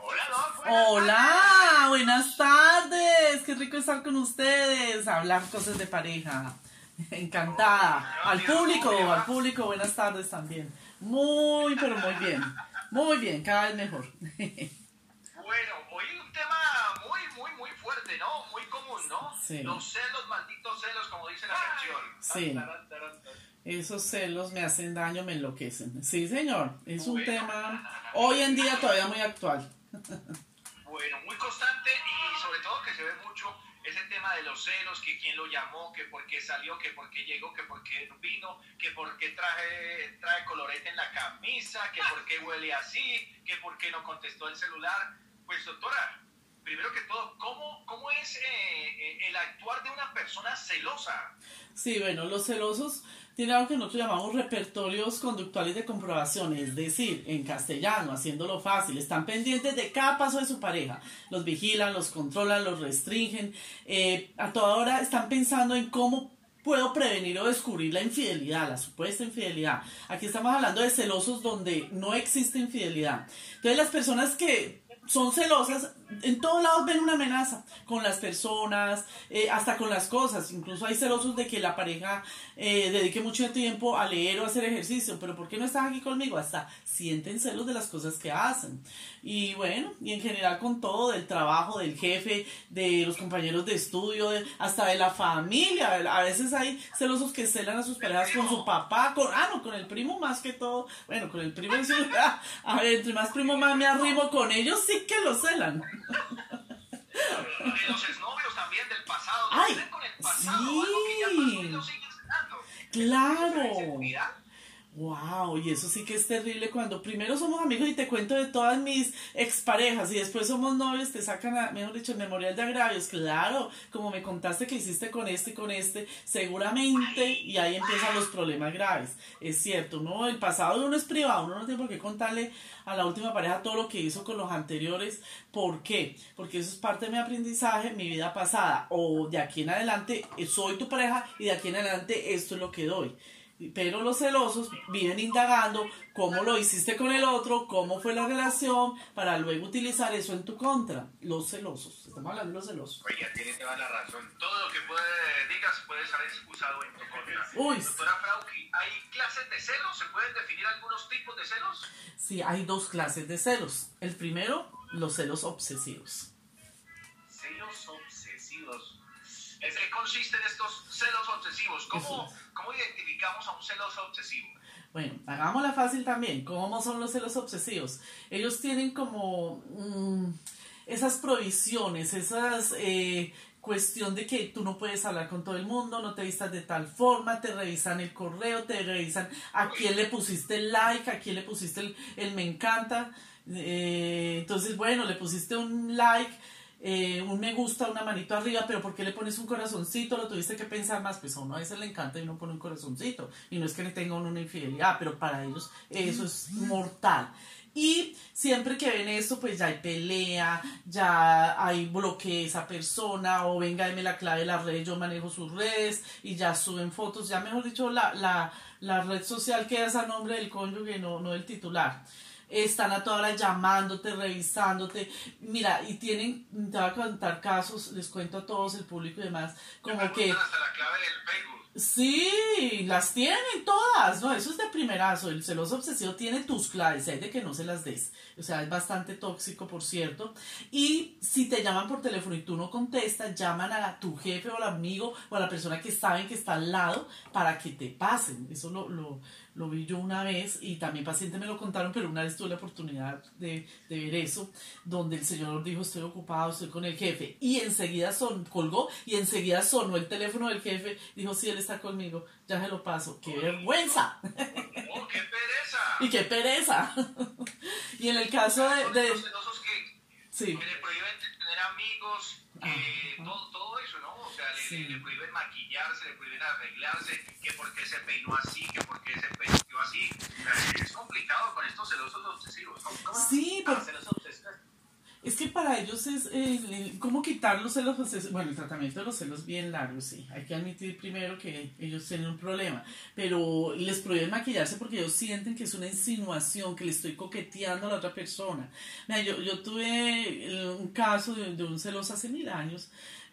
Hola, Doc. Hola, buenas tardes. Qué rico estar con ustedes, hablar cosas de pareja. Encantada. Al público, al público, buenas tardes también. Muy, pero muy bien. Muy bien, cada vez mejor. Bueno, hoy un tema muy, muy, muy fuerte, ¿no? Muy común, ¿no? Sí. Los celos, malditos celos, como dice la canción. Sí. Esos celos me hacen daño, me enloquecen. Sí, señor. Es un Bueno. tema hoy en día todavía muy actual. Bueno, muy constante y sobre todo que se ve mucho ese tema de los celos, que quién lo llamó, que por qué salió, que por qué llegó, que por qué vino, que por qué traje, trae colorete en la camisa, que por qué huele así, que por qué no contestó el celular. Pues doctora, primero que todo, ¿cómo, cómo es eh, eh, el actuar de una persona celosa? Sí, bueno, los celosos tienen algo que nosotros llamamos repertorios conductuales de comprobación, es decir, en castellano, haciéndolo fácil, están pendientes de cada paso de su pareja, los vigilan, los controlan, los restringen, eh, a toda hora están pensando en cómo puedo prevenir o descubrir la infidelidad, la supuesta infidelidad. Aquí estamos hablando de celosos donde no existe infidelidad. Entonces las personas que son celosas, en todos lados ven una amenaza con las personas, eh, hasta con las cosas. Incluso hay celosos de que la pareja eh, dedique mucho tiempo a leer o a hacer ejercicio, pero ¿por qué no estás aquí conmigo? Hasta sienten celos de las cosas que hacen. Y bueno, y en general con todo, del trabajo, del jefe, de los compañeros de estudio, de- hasta de la familia. A veces hay celosos que celan a sus parejas con su papá, con, ah, no, con el primo más que todo. Bueno, con el primo, a ver, entre más primo más me arrimo con ellos, sí que lo celan. Y los exnovios también del pasado, Ay, ¿no? con el pasado, sí. algo que ya pasó y lo siguen. Claro. Wow, y eso sí que es terrible cuando primero somos amigos y te cuento de todas mis exparejas y después somos novios, te sacan, a, mejor dicho, el memorial de agravios. Claro, como me contaste que hiciste con este y con este, seguramente, y ahí empiezan los problemas graves. Es cierto, uno, el pasado de uno es privado, uno no tiene por qué contarle a la última pareja todo lo que hizo con los anteriores. ¿Por qué? Porque eso es parte de mi aprendizaje, mi vida pasada, o de aquí en adelante eh, soy tu pareja y de aquí en adelante esto es lo que doy. Pero los celosos viven indagando cómo lo hiciste con el otro, cómo fue la relación, para luego utilizar eso en tu contra. Los celosos, estamos hablando de los celosos. Oye, tiene toda la razón. Todo lo que puede, digas puede ser usado en tu contra. Uy. Doctora Frauki, ¿hay clases de celos? ¿Se pueden definir algunos tipos de celos? Sí, hay dos clases de celos. El primero, los celos obsesivos. Celos obsesivos. ¿En qué consisten estos celos obsesivos? ¿Cómo, Eso. ¿Cómo identificamos a un celoso obsesivo? Bueno, hagámosla fácil también. ¿Cómo son los celos obsesivos? Ellos tienen como mm, esas provisiones, esas eh, cuestión de que tú no puedes hablar con todo el mundo, no te vistas de tal forma, te revisan el correo, te revisan a quién le pusiste el like, a quién le pusiste el, el me encanta. Eh, entonces, bueno, le pusiste un like. Eh, un me gusta, una manito arriba, pero ¿por qué le pones un corazoncito? Lo tuviste que pensar más, pues a uno a veces le encanta y uno pone un corazoncito. Y no es que le tenga uno una infidelidad, pero para ellos eso es mortal. Y siempre que ven esto, pues ya hay pelea, ya hay bloqueo a esa persona, o venga, deme la clave de la red, yo manejo sus redes, y ya suben fotos, ya mejor dicho, la, la, la red social queda a nombre del cónyuge, no, no del titular están a toda hora llamándote, revisándote. Mira, y tienen, te voy a contar casos, les cuento a todos, el público y demás, como que, hasta la clave del Facebook. Sí, las tienen todas, ¿no? Eso es de primerazo. El celoso obsesivo tiene tus claves, hay de que no se las des. O sea, es bastante tóxico, por cierto. Y si te llaman por teléfono y tú no contestas, llaman a tu jefe o al amigo o a la persona que saben que está al lado para que te pasen. Eso lo, lo, vi yo una vez y también pacientes me lo contaron, pero una vez tuve la oportunidad de, de ver eso, donde el señor dijo estoy ocupado, estoy con el jefe y enseguida son, colgó y enseguida sonó el teléfono del jefe, dijo sí, él está conmigo, ya se lo paso, qué vergüenza ¡Oh, qué pereza! y qué pereza. y en el caso de... de- Los celosos que, sí, que le prohíben tener amigos, que Ajá. todo, todo eso, ¿no? O sea, le, Sí. le- le prohíben maquillarse, le prohíben arreglarse, que por qué se peinó así, que por qué se peinó así. O sea, es complicado con estos celosos obsesivos. ¿Cómo, cómo Sí, por- obsesivos? Es que para ellos es eh, cómo quitar los celos, pues, bueno, el tratamiento de los celos bien largo, sí. Hay que admitir primero que ellos tienen un problema, pero les prohíben maquillarse porque ellos sienten que es una insinuación, que le estoy coqueteando a la otra persona. Mira, yo, yo tuve un caso de un celoso hace mil años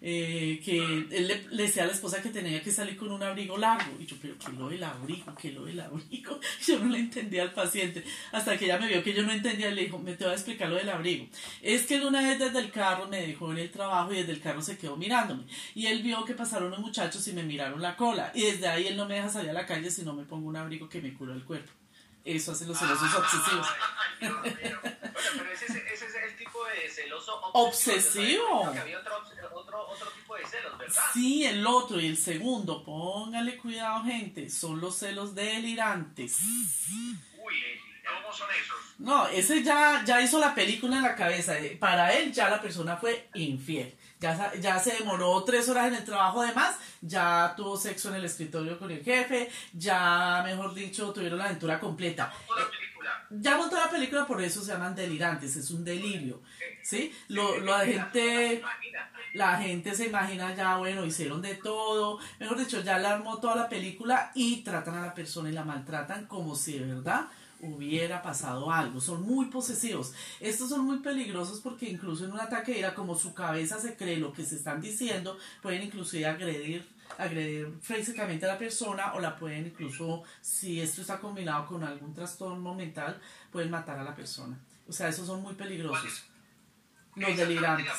eh, que él le, decía a la esposa que tenía que salir con un abrigo largo. Y yo, pero ¿qué lo del abrigo? ¿Qué lo del abrigo? Yo no le entendía al paciente. Hasta que ella me vio que yo no entendía, le dijo, me te voy a explicar lo del abrigo. Es que él una vez desde el carro me dejó en el trabajo y desde el carro se quedó mirándome. Y él vio que pasaron unos muchachos y me miraron la cola. Y desde ahí él no me deja salir a la calle si no me pongo un abrigo que me cura el cuerpo. Eso hace los celosos obsesivos. Bueno, pero ese, ese, es el tipo de celoso obsesivo. obsesivo. había otro, de celos, ¿verdad? Sí, el otro y el segundo, póngale cuidado, gente, son los celos delirantes. Uy, ¿cómo son esos? No, ese ya, ya hizo la película en la cabeza. Para él ya la persona fue infiel. Ya, ya se demoró tres horas en el trabajo además, ya tuvo sexo en el escritorio con el jefe, ya, mejor dicho, tuvieron la aventura completa. Montó la película. Ya montó la película, por eso se llaman delirantes, es un delirio. ¿Sí? Lo, lo la gente... La gente se imagina ya, bueno, hicieron de todo, mejor dicho, ya la armó toda la película y tratan a la persona y la maltratan como si de verdad hubiera pasado algo. Son muy posesivos. Estos son muy peligrosos porque incluso en un ataque era como su cabeza se cree lo que se están diciendo, pueden inclusive agredir agredir físicamente a la persona o la pueden incluso, si esto está combinado con algún trastorno mental, pueden matar a la persona. O sea, esos son muy peligrosos. Los delirantes.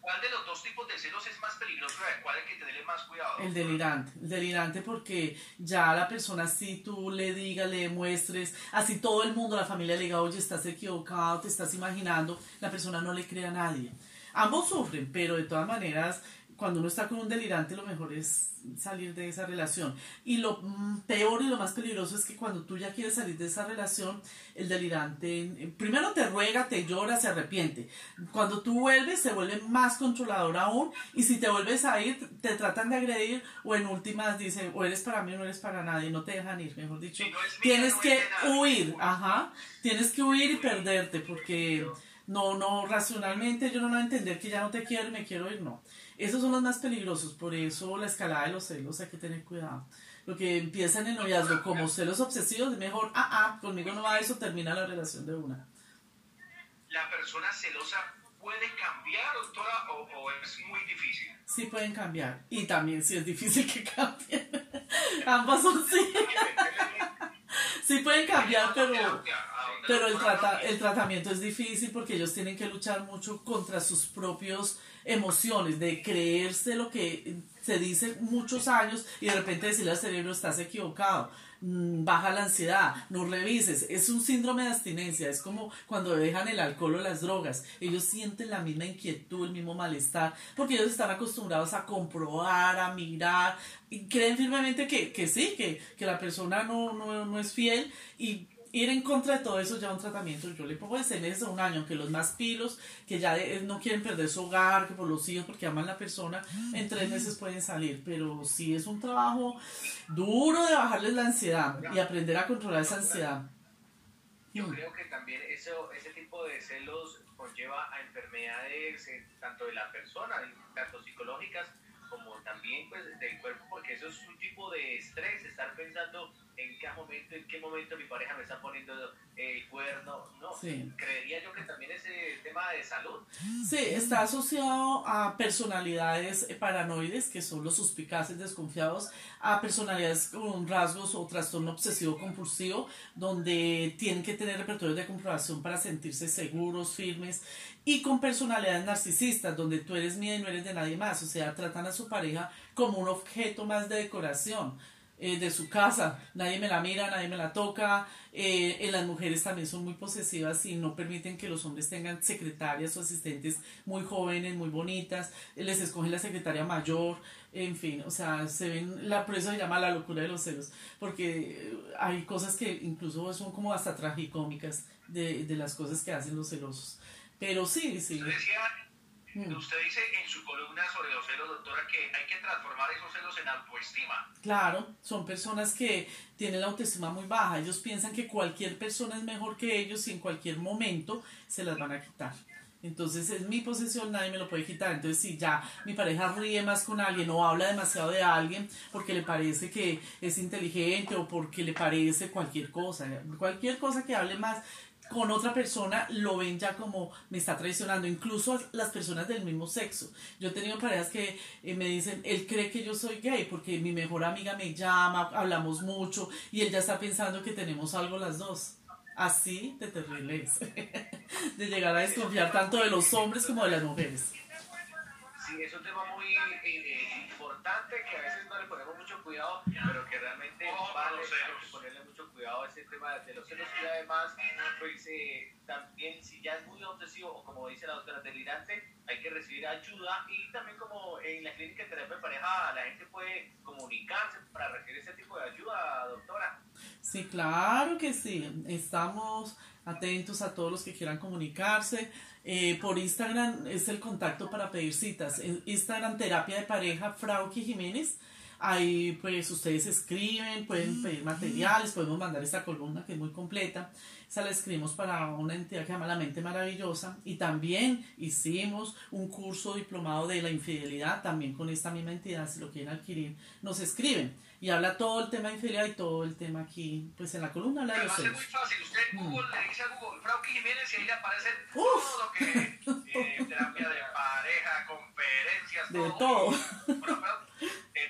¿Cuál de los dos tipos de celos es más peligroso? ¿Cuál hay que tenerle más cuidado? El delirante. El delirante porque ya la persona, si tú le digas, le demuestres, así todo el mundo, la familia le diga, oye, estás equivocado, te estás imaginando, la persona no le cree a nadie. Ambos sufren, pero de todas maneras, cuando uno está con un delirante, lo mejor es salir de esa relación. Y lo mm, peor y lo más peligroso es que cuando tú ya quieres salir de esa relación, el delirante eh, primero te ruega, te llora, se arrepiente. Cuando tú vuelves, se vuelve más controlador aún. Y si te vuelves a ir, te tratan de agredir o en últimas dicen, o eres para mí o no eres para nadie, no te dejan ir, mejor dicho. tienes que huir, ajá. Tienes que huir y perderte porque no, no, racionalmente yo no voy a entender que ya no te quiero y me quiero ir, no. Esos son los más peligrosos, por eso la escalada de los celos hay que tener cuidado. Lo que empieza en el noviazgo como celos obsesivos, es mejor, ah, ah, conmigo no va eso, termina la relación de una. ¿La persona celosa puede cambiar, doctora, o, es muy difícil? Sí pueden cambiar, y también sí es difícil que cambien. Ambas son sí. sí pueden cambiar, pero, pero el, trata, el tratamiento es difícil porque ellos tienen que luchar mucho contra sus propios emociones, de creerse lo que se dice muchos años y de repente decirle al cerebro estás equivocado, mm, baja la ansiedad, no revises, es un síndrome de abstinencia, es como cuando dejan el alcohol o las drogas, ellos sienten la misma inquietud, el mismo malestar, porque ellos están acostumbrados a comprobar, a mirar, y creen firmemente que, que sí, que, que la persona no, no, no es fiel y ir en contra de todo eso ya un tratamiento. Yo le pongo de seis meses a un año, que los más pilos, que ya no quieren perder su hogar, que por los hijos, porque aman a la persona, en tres meses pueden salir. Pero sí es un trabajo duro de bajarles la ansiedad y aprender a controlar esa ansiedad. Yo creo que también eso, ese tipo de celos conlleva a enfermedades eh, tanto de la persona, tanto psicológicas como también pues del cuerpo, porque eso es un tipo de estrés, estar pensando en qué momento, en qué momento mi pareja me está poniendo el cuerno, no, creería yo que también ese tema de salud. Sí, está asociado a personalidades paranoides, que son los suspicaces desconfiados, a personalidades con rasgos o trastorno obsesivo compulsivo, donde tienen que tener repertorios de comprobación para sentirse seguros, firmes, y con personalidades narcisistas, donde tú eres mía y no eres de nadie más, o sea, tratan a su pareja como un objeto más de decoración eh, de su casa. Nadie me la mira, nadie me la toca. Eh, las mujeres también son muy posesivas y no permiten que los hombres tengan secretarias o asistentes muy jóvenes, muy bonitas. Les escogen la secretaria mayor. En fin, o sea, se ven, la, por eso se llama la locura de los celos, porque hay cosas que incluso son como hasta tragicómicas de, de las cosas que hacen los celosos. Pero sí, sí. Mm. Usted dice en su columna sobre los celos, doctora, que hay que transformar esos celos en autoestima. Claro, son personas que tienen la autoestima muy baja. Ellos piensan que cualquier persona es mejor que ellos y en cualquier momento se las van a quitar. Entonces es mi posesión, nadie me lo puede quitar. Entonces si ya mi pareja ríe más con alguien o habla demasiado de alguien porque le parece que es inteligente o porque le parece cualquier cosa, cualquier cosa que hable más con otra persona lo ven ya como me está traicionando, incluso las personas del mismo sexo. Yo he tenido parejas que eh, me dicen, él cree que yo soy gay porque mi mejor amiga me llama, hablamos mucho y él ya está pensando que tenemos algo las dos. Así de terrible es. de llegar a desconfiar tanto de los hombres como de las mujeres. Sí, es un tema muy eh, importante que a veces no le ponemos mucho cuidado, pero que realmente vale ponerle mucho tema de los celos y además, pues eh, también si ya es muy obsesivo o como dice la doctora delirante, hay que recibir ayuda y también como en la clínica de terapia de pareja la gente puede comunicarse para recibir ese tipo de ayuda, doctora. Sí, claro que sí. Estamos atentos a todos los que quieran comunicarse. Eh, por Instagram es el contacto para pedir citas. En Instagram, terapia de pareja, Frauki Jiménez. Ahí pues ustedes escriben, pueden pedir materiales, podemos mandar esta columna que es muy completa. Esa la escribimos para una entidad que se llama La Mente Maravillosa. Y también hicimos un curso diplomado de la infidelidad, también con esta misma entidad, si lo quieren adquirir, nos escriben y habla todo el tema de infidelidad y todo el tema aquí, pues en la columna habla de los muy fácil, usted en mm. Google le dice a Google, Frauki Jiménez y ahí le aparece todo lo que eh, terapia de pareja, conferencias, de todo. de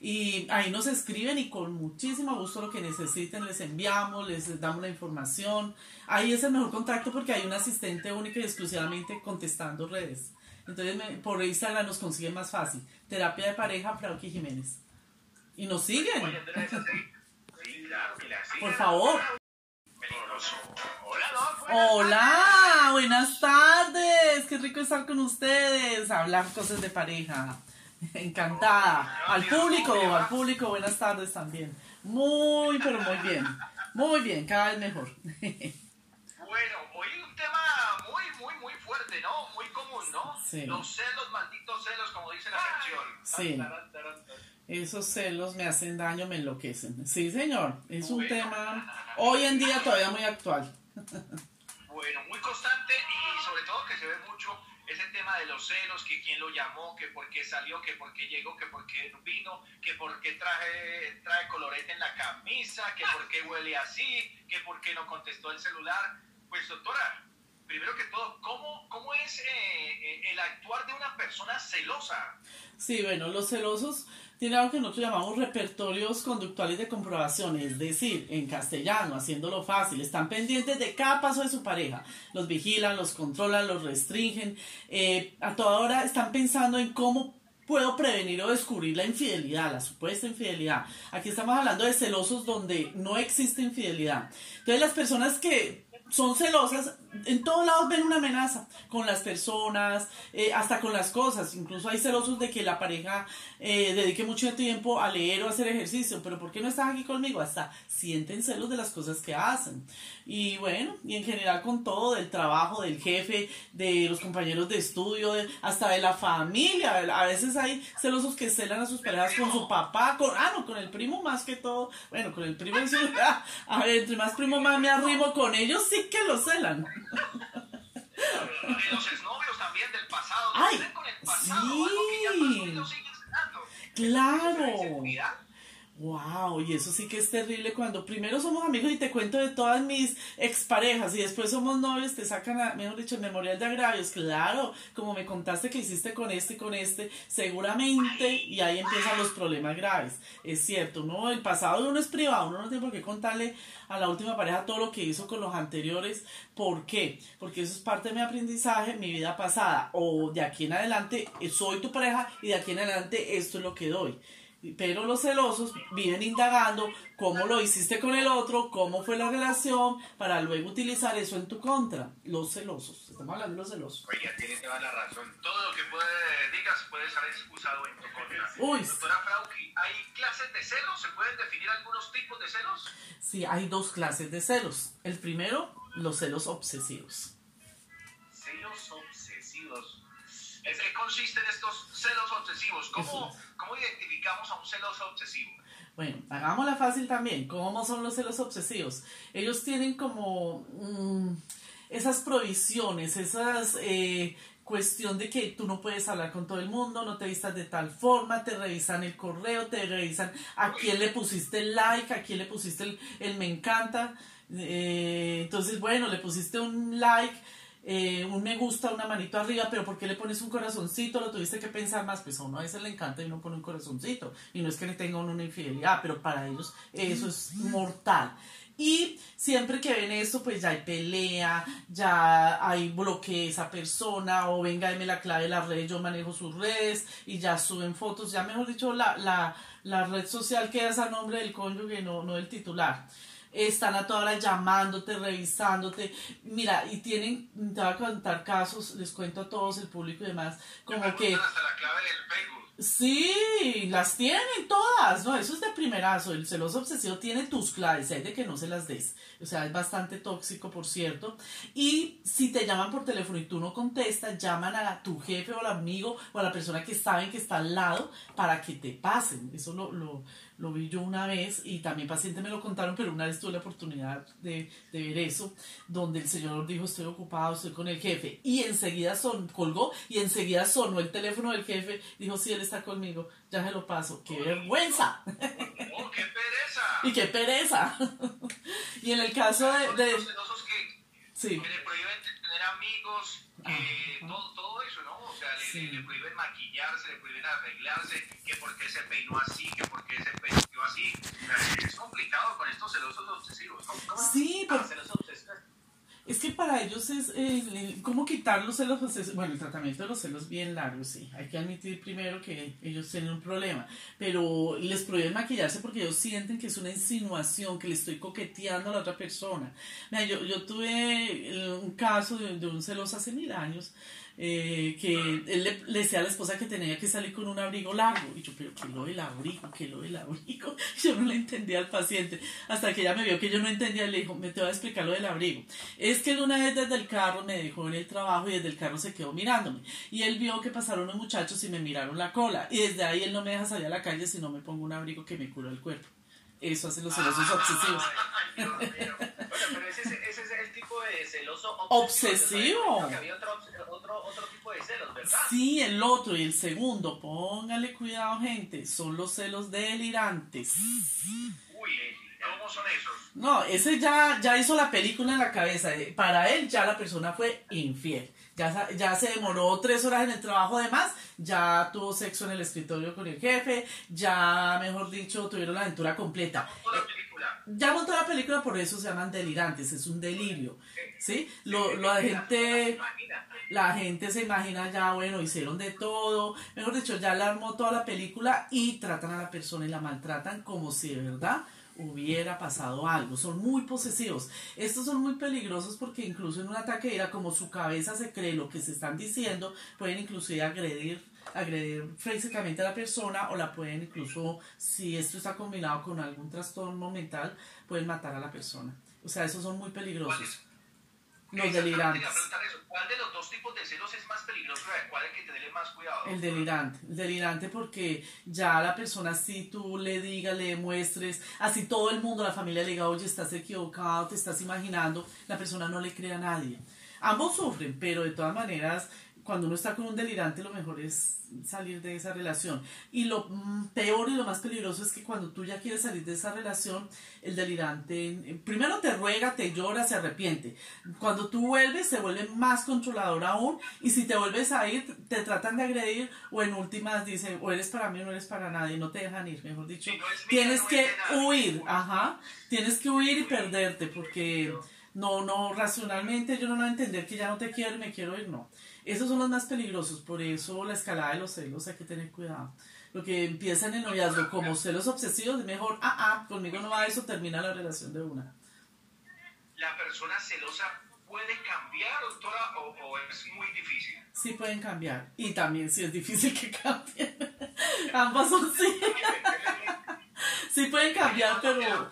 Y ahí nos escriben y con muchísimo gusto lo que necesiten les enviamos, les damos la información. Ahí es el mejor contacto porque hay un asistente único y exclusivamente contestando redes. Entonces por Instagram nos consiguen más fácil. Terapia de pareja Frauki Jiménez. Y nos siguen. Por favor. Hola, buenas tardes. Qué rico estar con ustedes. Hablar cosas de pareja. Encantada. Al público, al público, buenas tardes también. Muy, pero muy bien. Muy bien, cada vez mejor. Bueno, hoy un tema muy, muy, muy fuerte, ¿no? Muy común, ¿no? Sí. Los celos, malditos celos, como dice la canción. Sí. Esos celos me hacen daño, me enloquecen. Sí, señor. Es un tema hoy en día todavía muy actual. bueno, muy constante de los celos, que quién lo llamó, que por qué salió, que por qué llegó, que por qué vino, que por qué traje, trae colorete en la camisa, que por qué huele así, que por qué no contestó el celular. Pues doctora, primero que todo, ¿cómo, cómo es eh, eh, el actuar de una persona celosa? Sí, bueno, los celosos tiene algo que nosotros llamamos repertorios conductuales de comprobación, es decir, en castellano, haciéndolo fácil, están pendientes de cada paso de su pareja, los vigilan, los controlan, los restringen, eh, a toda hora están pensando en cómo puedo prevenir o descubrir la infidelidad, la supuesta infidelidad. Aquí estamos hablando de celosos donde no existe infidelidad. Entonces las personas que son celosas, en todos lados ven una amenaza con las personas, eh, hasta con las cosas. Incluso hay celosos de que la pareja eh, dedique mucho tiempo a leer o a hacer ejercicio, pero ¿por qué no estás aquí conmigo? Hasta sienten celos de las cosas que hacen. Y bueno, y en general con todo, del trabajo, del jefe, de los compañeros de estudio, hasta de la familia. A veces hay celosos que celan a sus parejas con su papá, con, ah, no, con el primo más que todo. Bueno, con el primo, a ver, entre más primo más me arrimo con ellos, sí que lo celan. Los exnovios también del pasado. Ay, con el pasado, sí. Claro. Wow, y eso sí que es terrible cuando primero somos amigos y te cuento de todas mis exparejas y después somos novios, te sacan, a, mejor dicho, el memorial de agravios. Claro, como me contaste que hiciste con este y con este, seguramente, y ahí empiezan los problemas graves. Es cierto, no, el pasado de uno es privado, uno no tiene por qué contarle a la última pareja todo lo que hizo con los anteriores. ¿Por qué? Porque eso es parte de mi aprendizaje, mi vida pasada, o de aquí en adelante soy tu pareja y de aquí en adelante esto es lo que doy. Pero los celosos viven indagando cómo lo hiciste con el otro, cómo fue la relación, para luego utilizar eso en tu contra. Los celosos, estamos hablando de los celosos. Oye, tiene toda la razón. Todo lo que puede, digas puede ser usado en tu contra. Uy. Doctora Frauki, ¿hay clases de celos? ¿Se pueden definir algunos tipos de celos? Sí, hay dos clases de celos. El primero, los celos obsesivos. Celos obsesivos. ¿En qué consisten estos celos obsesivos? ¿Cómo, ¿Cómo identificamos a un celoso obsesivo? Bueno, hagámosla fácil también. ¿Cómo son los celos obsesivos? Ellos tienen como mm, esas provisiones, esas eh, cuestión de que tú no puedes hablar con todo el mundo, no te vistas de tal forma, te revisan el correo, te revisan a quién le pusiste el like, a quién le pusiste el, me encanta. Eh, entonces, bueno, le pusiste un like eh, un me gusta, una manito arriba, pero ¿por qué le pones un corazoncito? Lo tuviste que pensar más, pues a uno a veces le encanta y uno pone un corazoncito. Y no es que le tenga una infidelidad, pero para ellos eso es mortal. Y siempre que ven esto, pues ya hay pelea, ya hay bloqueo esa persona, o venga, deme la clave de la red, yo manejo sus redes, y ya suben fotos, ya mejor dicho, la, la, la red social queda a nombre del cónyuge, no, no del titular están a toda hora llamándote, revisándote. Mira, y tienen, te voy a contar casos, les cuento a todos, el público y demás, como que... Hasta la clave del Facebook. Sí, las tienen todas, no, eso es de primerazo, el celoso obsesivo tiene tus claves, hay de que no se las des, o sea, es bastante tóxico, por cierto, y si te llaman por teléfono y tú no contestas, llaman a tu jefe o al amigo o a la persona que saben que está al lado para que te pasen, eso lo, lo, lo vi yo una vez y también pacientes me lo contaron, pero una vez tuve la oportunidad de, ver eso, donde el señor dijo estoy ocupado, estoy con el jefe y enseguida son, colgó y enseguida sonó el teléfono del jefe, dijo sí, él está conmigo, ya se lo paso, qué vergüenza. ¡Oh, qué pereza! y qué pereza. y en el caso de... de... que, sí. que le prohíben tener amigos, eh, todo, todo sea, le, prohíben maquillarse, le prohíben arreglarse, que porque se peinó así, que porque se peinó así. Es complicado con estos celosos obsesivos. ¿Cómo, sí, pero... Es que para ellos es eh, cómo quitar los celos, bueno, el tratamiento de los celos bien largo, sí. Hay que admitir primero que ellos tienen un problema, pero les prohíben maquillarse porque ellos sienten que es una insinuación, que le estoy coqueteando a la otra persona. Mira, yo, yo tuve eh, un caso de, de un celoso hace mil años eh, que él le, decía a la esposa que tenía que salir con un abrigo largo. Y yo, pero ¿qué lo del abrigo? ¿Qué lo del abrigo? Yo no le entendía al paciente. Hasta que ella me vio que yo no entendía, le dijo, me te voy a explicar lo del abrigo. Es que él una vez desde el carro me dejó en el trabajo y desde el carro se quedó mirándome. Y él vio que pasaron unos muchachos y me miraron la cola. Y desde ahí él no me deja salir a la calle si no me pongo un abrigo que me cura el cuerpo. Eso hace los celosos obsesivos. Bueno, pero ese, ese, es el tipo de celoso obsesivo. obsesivo. Sí, el otro y el segundo, póngale cuidado gente, son los celos delirantes. Uy, ¿cómo son esos? No, ese ya, ya hizo la película en la cabeza. Para él ya la persona fue infiel. Ya, ya se demoró tres horas en el trabajo de más, ya tuvo sexo en el escritorio con el jefe, ya, mejor dicho, tuvieron la aventura completa. Ya montó la película, por eso se llaman delirantes, es un delirio. ¿Sí? Lo, la gente la gente se imagina ya, bueno, hicieron de todo, mejor dicho, ya la armó toda la película y tratan a la persona y la maltratan como si de verdad hubiera pasado algo. Son muy posesivos. Estos son muy peligrosos porque incluso en un ataque era como su cabeza se cree lo que se están diciendo, pueden inclusive agredir agredir físicamente a la persona o la pueden incluso, si esto está combinado con algún trastorno mental, pueden matar a la persona. O sea, esos son muy peligrosos. Los delirantes. ¿Cuál de los dos tipos de celos es más peligroso? ¿Cuál hay que tenerle más cuidado? El delirante. El delirante porque ya la persona, si tú le digas, le demuestres, así todo el mundo, la familia le diga, oye, estás equivocado, te estás imaginando, la persona no le cree a nadie. Ambos sufren, pero de todas maneras, cuando uno está con un delirante, lo mejor es salir de esa relación. Y lo mm, peor y lo más peligroso es que cuando tú ya quieres salir de esa relación, el delirante eh, primero te ruega, te llora, se arrepiente. Cuando tú vuelves, se vuelve más controlador aún. Y si te vuelves a ir, te tratan de agredir o en últimas dicen, o eres para mí o no eres para nadie, no te dejan ir, mejor dicho. tienes que huir, ajá. Tienes que huir y perderte porque no, no, racionalmente yo no voy a entender que ya no te quiero y me quiero ir, no Esos son los más peligrosos, por eso la escalada de los celos hay que tener cuidado. Lo que empiezan en noviazgo como celos obsesivos, es mejor, ah, ah, conmigo no va eso, termina la relación de una. ¿La persona celosa puede cambiar, doctora, o, es muy difícil? Sí pueden cambiar, y también sí es difícil que cambien. Ambas son sí. Sí pueden cambiar, pero,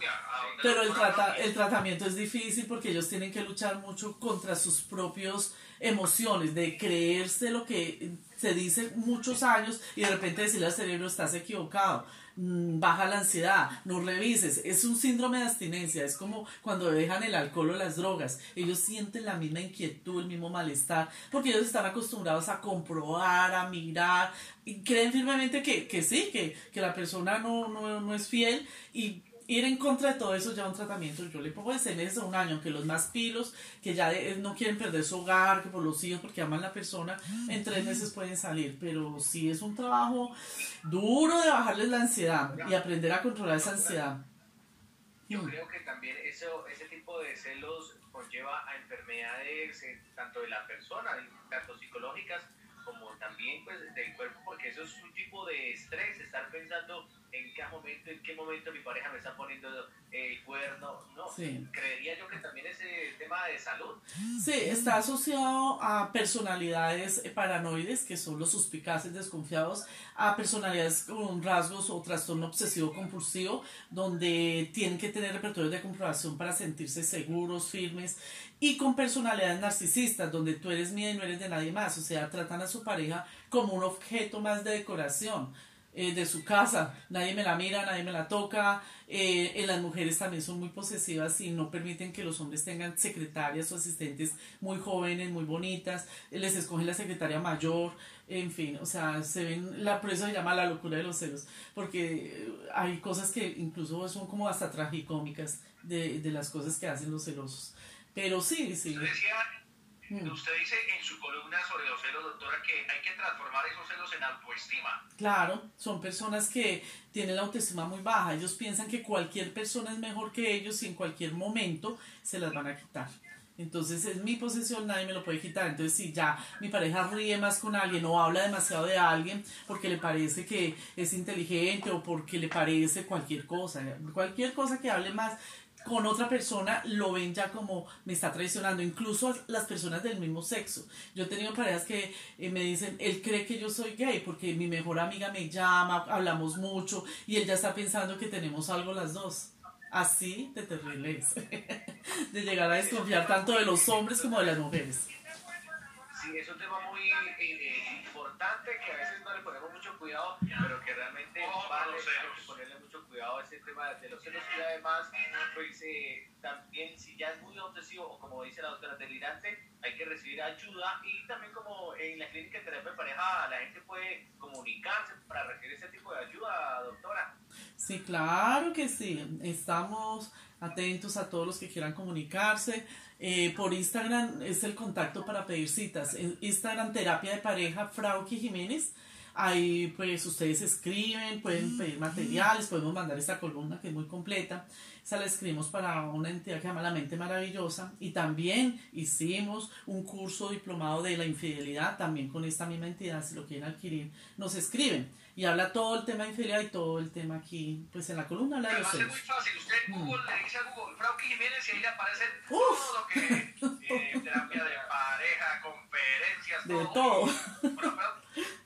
pero el, trata, el tratamiento es difícil porque ellos tienen que luchar mucho contra sus propios emociones, de creerse lo que se dice muchos años y de repente decirle al cerebro estás equivocado, baja la ansiedad, no revises, es un síndrome de abstinencia, es como cuando dejan el alcohol o las drogas, ellos sienten la misma inquietud, el mismo malestar, porque ellos están acostumbrados a comprobar, a mirar, y creen firmemente que, que sí, que, que la persona no, no, no es fiel y ir en contra de todo eso ya un tratamiento. Yo le pongo de seis meses a un año, aunque los más pilos, que ya no quieren perder su hogar, que por los hijos, porque aman a la persona, en tres meses pueden salir. Pero sí es un trabajo duro de bajarles la ansiedad y aprender a controlar esa ansiedad. Yo creo que también eso, ese tipo de celos conlleva a enfermedades eh, tanto de la persona, tanto psicológicas como también pues del cuerpo, porque eso es un tipo de estrés, estar pensando en qué momento, en qué momento mi pareja me está poniendo el cuerno, ¿no? Creería yo que también ese tema de salud. Sí, está asociado a personalidades paranoides, que son los suspicaces desconfiados, a personalidades con rasgos o trastorno obsesivo compulsivo, donde tienen que tener repertorios de comprobación para sentirse seguros, firmes, y con personalidades narcisistas, donde tú eres mía y no eres de nadie más, o sea, tratan a su pareja como un objeto más de decoración eh, de su casa. Nadie me la mira, nadie me la toca. Eh, eh, las mujeres también son muy posesivas y no permiten que los hombres tengan secretarias o asistentes muy jóvenes, muy bonitas. Les escogen la secretaria mayor. En fin, o sea, se ven, la, por eso se llama la locura de los celos, porque hay cosas que incluso son como hasta tragicómicas de, de las cosas que hacen los celosos. Pero sí, sí. Mm. Usted dice en su columna sobre los celos, doctora, que hay que transformar esos celos en autoestima. Claro, son personas que tienen la autoestima muy baja. Ellos piensan que cualquier persona es mejor que ellos y en cualquier momento se las van a quitar. Entonces es mi posesión, nadie me lo puede quitar. Entonces si ya mi pareja ríe más con alguien o habla demasiado de alguien porque le parece que es inteligente o porque le parece cualquier cosa, cualquier cosa que hable más, con otra persona lo ven ya como me está traicionando, incluso las personas del mismo sexo. Yo he tenido parejas que eh, me dicen, él cree que yo soy gay porque mi mejor amiga me llama, hablamos mucho y él ya está pensando que tenemos algo las dos. Así de terrible es, de llegar a desconfiar tanto de los hombres como de las mujeres. Sí, es un tema muy eh, importante que a veces no le ponemos mucho cuidado, pero que realmente vale mucho cuidado ese tema de los celos y además, pues eh, también si ya es muy obsesivo o como dice la doctora delirante, hay que recibir ayuda y también como en la clínica de terapia de pareja la gente puede comunicarse para recibir ese tipo de ayuda, doctora. Sí, claro que sí. Estamos atentos a todos los que quieran comunicarse. Eh, por Instagram es el contacto para pedir citas. Instagram, terapia de pareja, Frauki Jiménez. Ahí pues ustedes escriben, pueden pedir materiales, podemos mandar esta columna que es muy completa. Esa la escribimos para una entidad que se llama La Mente Maravillosa. Y también hicimos un curso diplomado de la infidelidad, también con esta misma entidad, si lo quieren adquirir, nos escriben. Y habla todo el tema de infidelidad y todo el tema aquí, pues en la columna habla de los celos. Muy fácil, usted en mm. Google le dice a Google, Frauki Jiménez y ahí le aparece todo lo que eh, terapia de pareja, conferencias, de todo.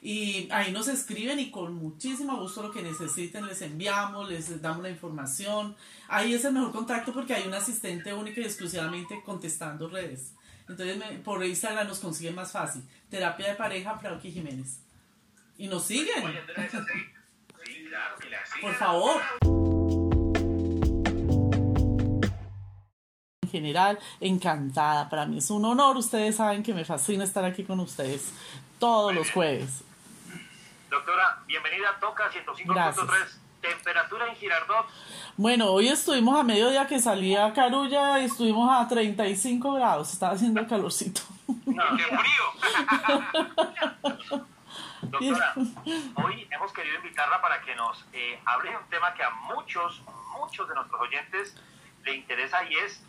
Y ahí nos escriben y con muchísimo gusto lo que necesiten les enviamos, les damos la información. Ahí es el mejor contacto porque hay un asistente único y exclusivamente contestando redes. Entonces por Instagram nos consiguen más fácil. Terapia de pareja Frauki Jiménez. Y nos siguen. Por favor. general, encantada. Para mí es un honor. Ustedes saben que me fascina estar aquí con ustedes todos los jueves. Doctora, bienvenida, toca 105.3. Temperatura en Girardot. Bueno, hoy estuvimos a mediodía que salía Carulla y estuvimos a 35 grados, estaba haciendo calorcito. ¡Qué frío! Doctora, hoy hemos querido invitarla para que nos eh, hable de un tema que a muchos, muchos de nuestros oyentes le interesa y es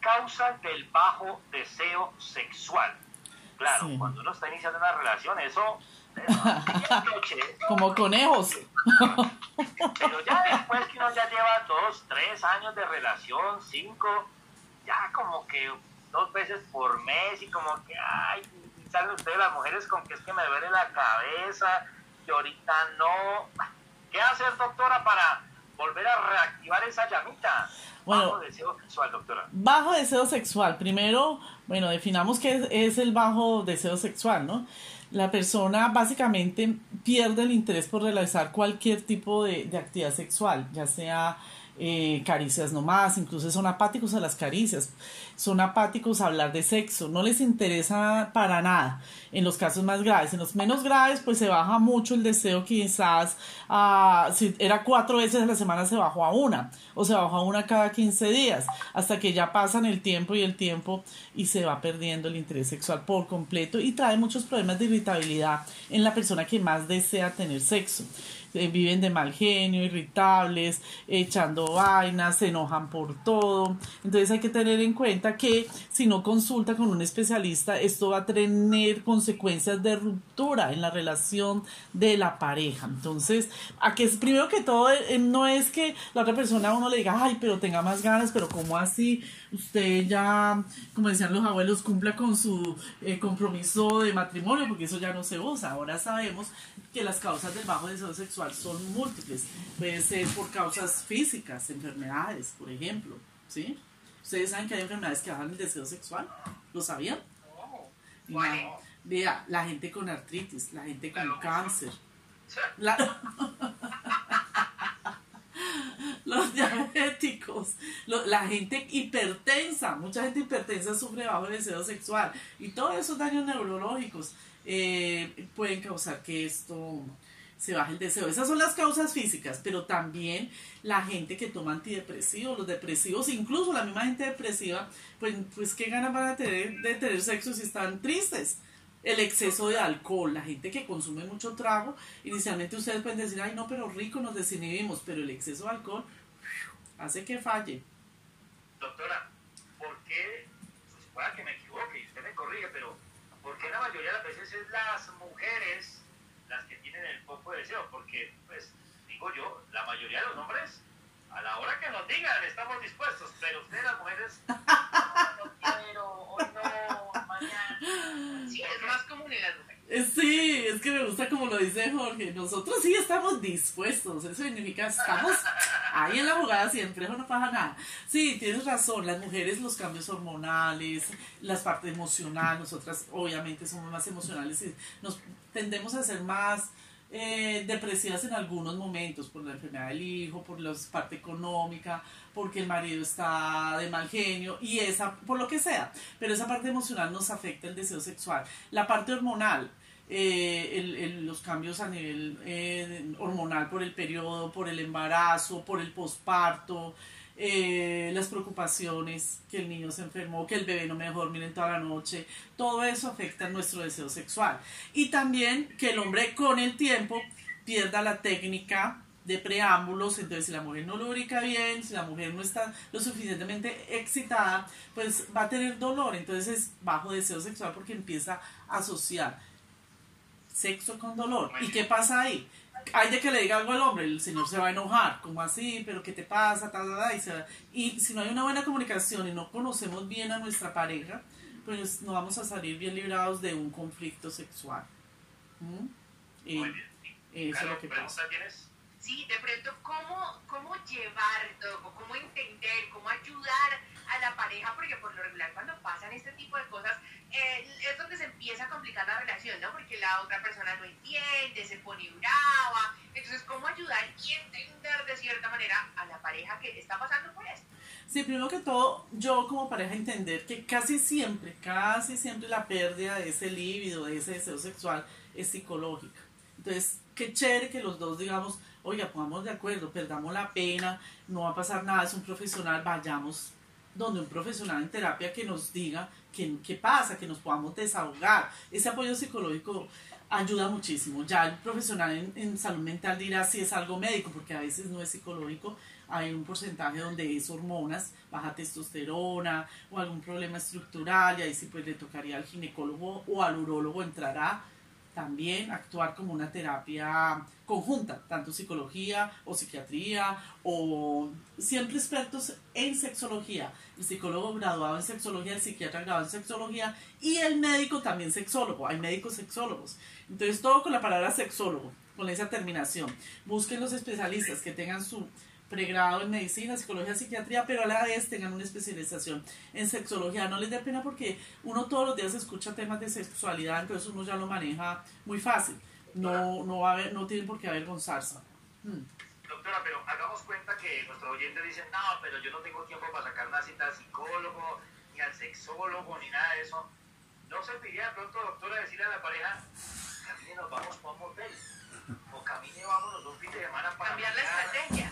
causas del bajo deseo sexual. Claro, cuando uno está iniciando una relación, eso... Como conejos. Pero ya después que uno ya lleva dos, tres años de relación, cinco, ya como que dos veces por mes y como que, ay, salen ustedes las mujeres con que es que me duele la cabeza, y ahorita no. ¿Qué hacer, doctora, para volver a reactivar esa llamita? bajo deseo sexual, doctora. Bajo deseo sexual. Primero, bueno, definamos qué es, el bajo deseo sexual, ¿no? La persona básicamente pierde el interés por realizar cualquier tipo de, de actividad sexual, ya sea eh, caricias nomás, incluso son apáticos a las caricias, son apáticos a hablar de sexo, no les interesa para nada en los casos más graves. En los menos graves, pues se baja mucho el deseo, quizás uh, si era cuatro veces a la semana, se bajó a una, o se bajó a una cada 15 días, hasta que ya pasan el tiempo y el tiempo y se va perdiendo el interés sexual por completo y trae muchos problemas de irritabilidad en la persona que más desea tener sexo. Eh, viven de mal genio, irritables, echando vainas, se enojan por todo. Entonces hay que tener en cuenta que si no consulta con un especialista, esto va a tener consecuencias de ruptura en la relación de la pareja. Entonces, a que primero que todo, eh, no es que la otra persona a uno le diga, ay, pero tenga más ganas, pero ¿cómo así? Usted ya, como decían los abuelos, cumpla con su eh, compromiso de matrimonio, porque eso ya no se usa. Ahora sabemos que las causas del bajo deseo sexual son múltiples. Puede ser por causas físicas, enfermedades, por ejemplo. ¿Sí? ¿Ustedes saben que hay enfermedades que bajan el deseo sexual? ¿Lo sabían? No. vea, la gente con artritis, la gente con cáncer. los diabéticos, la gente hipertensa, mucha gente hipertensa sufre bajo el deseo sexual y todos esos daños neurológicos eh, pueden causar que esto se baje el deseo. Esas son las causas físicas, pero también la gente que toma antidepresivos, los depresivos, incluso la misma gente depresiva, pues, pues qué ganas van a tener de tener sexo si están tristes. El exceso de alcohol, la gente que consume mucho trago, inicialmente ustedes pueden decir, ay no, pero rico, nos desinhibimos, pero el exceso de alcohol hace que falle. Doctora, ¿por qué, pues pueda que me equivoque y usted me corrige, pero ¿por qué la mayoría de las mujeres las que tienen el poco de deseo? Porque, pues, digo yo, la mayoría de los hombres, a la hora que nos digan, estamos dispuestos, pero ustedes las mujeres, no, quiero, hoy no, mañana. Sí, es más común en las mujeres. Eh, sí, es que me gusta como lo dice Jorge. Nosotros sí estamos dispuestos. Eso significa estamos ahí en la jugada siempre. Eso no pasa nada. Sí, tienes razón. Las mujeres, los cambios hormonales, las partes emocionales. Nosotras, obviamente, somos más emocionales y nos tendemos a ser más eh, depresivas en algunos momentos por la enfermedad del hijo, por la parte económica, porque el marido está de mal genio y esa, por lo que sea. Pero esa parte emocional nos afecta el deseo sexual. La parte hormonal, eh, los cambios a nivel eh, hormonal por el periodo, por el embarazo, por el posparto, eh, las preocupaciones, que el niño se enfermó, que el bebé no me dejó dormir toda la noche, todo eso afecta nuestro deseo sexual. Y también que el hombre con el tiempo pierda la técnica de preámbulos, entonces si la mujer no lubrica bien, si la mujer no está lo suficientemente excitada, pues va a tener dolor, entonces es bajo deseo sexual porque empieza a asociar sexo con dolor. ¿Y qué pasa ahí? Hay de que le diga algo al hombre, el señor se va a enojar, como así, pero ¿qué te pasa? y, y si no hay una buena comunicación y no conocemos bien a nuestra pareja, pues no vamos a salir bien librados de un conflicto sexual. ¿Mm? Y Muy bien. Eso es lo que pasa. ¿tienes? Sí, de pronto, ¿cómo, cómo llevar, o cómo entender, cómo ayudar a la pareja? Porque por lo regular cuando pasan este tipo de cosas, es donde se empieza a complicar la relación, ¿no? Porque la otra persona no entiende, se pone brava. Entonces, ¿cómo ayudar y entender de cierta manera a la pareja que está pasando por esto? Sí, primero que todo, yo como pareja entender que casi siempre, casi siempre la pérdida de ese líbido, de ese deseo sexual es psicológica. Entonces, qué chévere que los dos digamos, oiga, pongamos de acuerdo, perdamos la pena, no va a pasar nada, es un profesional, vayamos donde un profesional en terapia que nos diga qué, qué pasa, que nos podamos desahogar. Ese apoyo psicológico ayuda muchísimo. Ya el profesional en, salud mental dirá si es algo médico, porque a veces no es psicológico. Hay un porcentaje donde es hormonas, baja testosterona o algún problema estructural y ahí sí pues le tocaría al ginecólogo o al urólogo entrará también actuar como una terapia conjunta, tanto psicología o psiquiatría o siempre expertos en sexología, el psicólogo graduado en sexología, el psiquiatra graduado en sexología y el médico también sexólogo, hay médicos sexólogos. Entonces todo con la palabra sexólogo, con esa terminación. Busquen los especialistas que tengan su pregrado en medicina, psicología, psiquiatría, pero a la vez tengan una especialización en sexología. No les dé pena porque uno todos los días escucha temas de sexualidad, entonces uno ya lo maneja muy fácil. No, no, va a haber, no tienen por qué avergonzarse. Hmm. Doctora, pero hagamos cuenta que nuestros oyentes dicen, no, pero yo no tengo tiempo para sacar una cita al psicólogo, ni al sexólogo, ni nada de eso. ¿No se pediría de pronto, doctora, decirle a la pareja, camine, nos vamos para un motel? O camine, vámonos un fin de semana para... Cambiar la estrategia.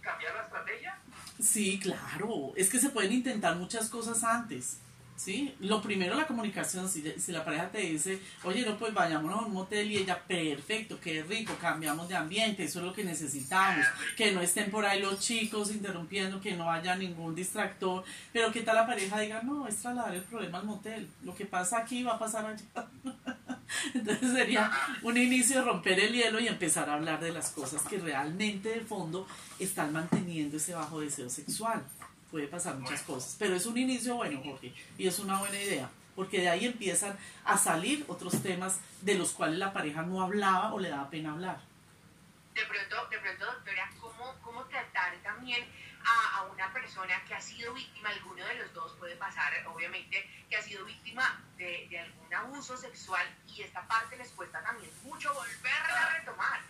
Cambiar la estrategia. Sí, claro. Es que se pueden intentar muchas cosas antes. ¿Sí? Lo primero, la comunicación. Si, si, la pareja te dice, oye, no, pues vayámonos a un motel y ella, perfecto, qué rico, cambiamos de ambiente, eso es lo que necesitamos. Que no estén por ahí los chicos interrumpiendo, que no haya ningún distractor. Pero que tal la pareja diga, no, es trasladar el problema al motel. Lo que pasa aquí va a pasar allá. Entonces sería un inicio de romper el hielo y empezar a hablar de las cosas que realmente de fondo están manteniendo ese bajo deseo sexual. Puede pasar muchas cosas, pero es un inicio bueno, Jorge, y es una buena idea, porque de ahí empiezan a salir otros temas de los cuales la pareja no hablaba o le daba pena hablar. De pronto, de pronto doctora, ¿cómo, cómo tratar también una persona que ha sido víctima, alguno de los dos puede pasar, obviamente, que ha sido víctima de, de algún abuso sexual y esta parte les cuesta también mucho volverla a retomar.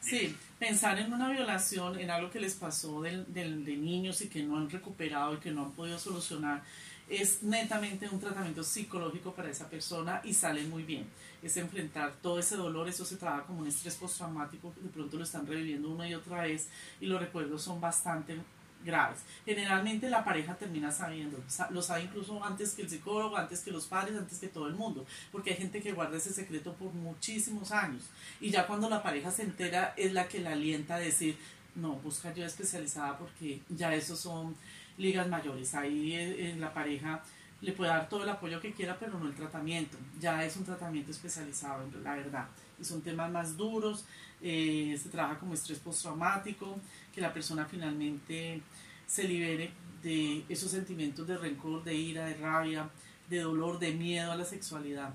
Sí, pensar en una violación, en algo que les pasó de, de, de niños y que no han recuperado y que no han podido solucionar, es netamente un tratamiento psicológico para esa persona y sale muy bien. Es enfrentar todo ese dolor, eso se trabaja como un estrés postraumático, de pronto lo están reviviendo una y otra vez y los recuerdos son bastante graves. Generalmente la pareja termina sabiendo, lo sabe incluso antes que el psicólogo, antes que los padres, antes que todo el mundo, porque hay gente que guarda ese secreto por muchísimos años y ya cuando la pareja se entera es la que la alienta a decir, no, busca ayuda especializada porque ya esos son ligas mayores, ahí en la pareja le puede dar todo el apoyo que quiera, pero no el tratamiento, ya es un tratamiento especializado, la verdad, y son temas más duros, eh, se trabaja como estrés postraumático, que la persona finalmente se libere de esos sentimientos de rencor, de ira, de rabia, de dolor, de miedo a la sexualidad.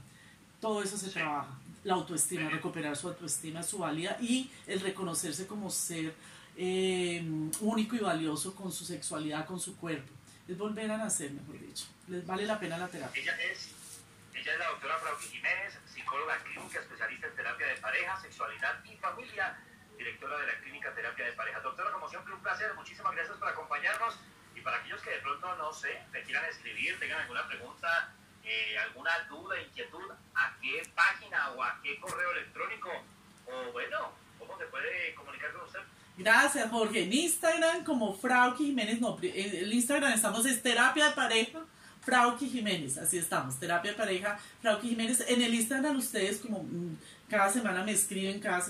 Todo eso se trabaja. La autoestima, recuperar su autoestima, su valía y el reconocerse como ser eh, único y valioso con su sexualidad, con su cuerpo. Es volver a nacer, mejor dicho. Les vale la pena la terapia. Ella es, ella es la doctora Frauki Jiménez, psicóloga clínica, especialista en terapia de pareja, sexualidad y familia directora de la Clínica Terapia de Pareja. Doctora, como siempre, un placer. Muchísimas gracias por acompañarnos. Y para aquellos que de pronto, no sé, te quieran escribir, tengan alguna pregunta, eh, alguna duda, inquietud, ¿a qué página o a qué correo electrónico? O bueno, ¿cómo se puede comunicar con usted? Gracias, Jorge. En Instagram, como Frauki Jiménez, no, en el Instagram estamos, es Terapia de Pareja. Frauki Jiménez, así estamos, terapia pareja, Frauki Jiménez. En el Instagram ustedes como cada semana me escriben, cada semana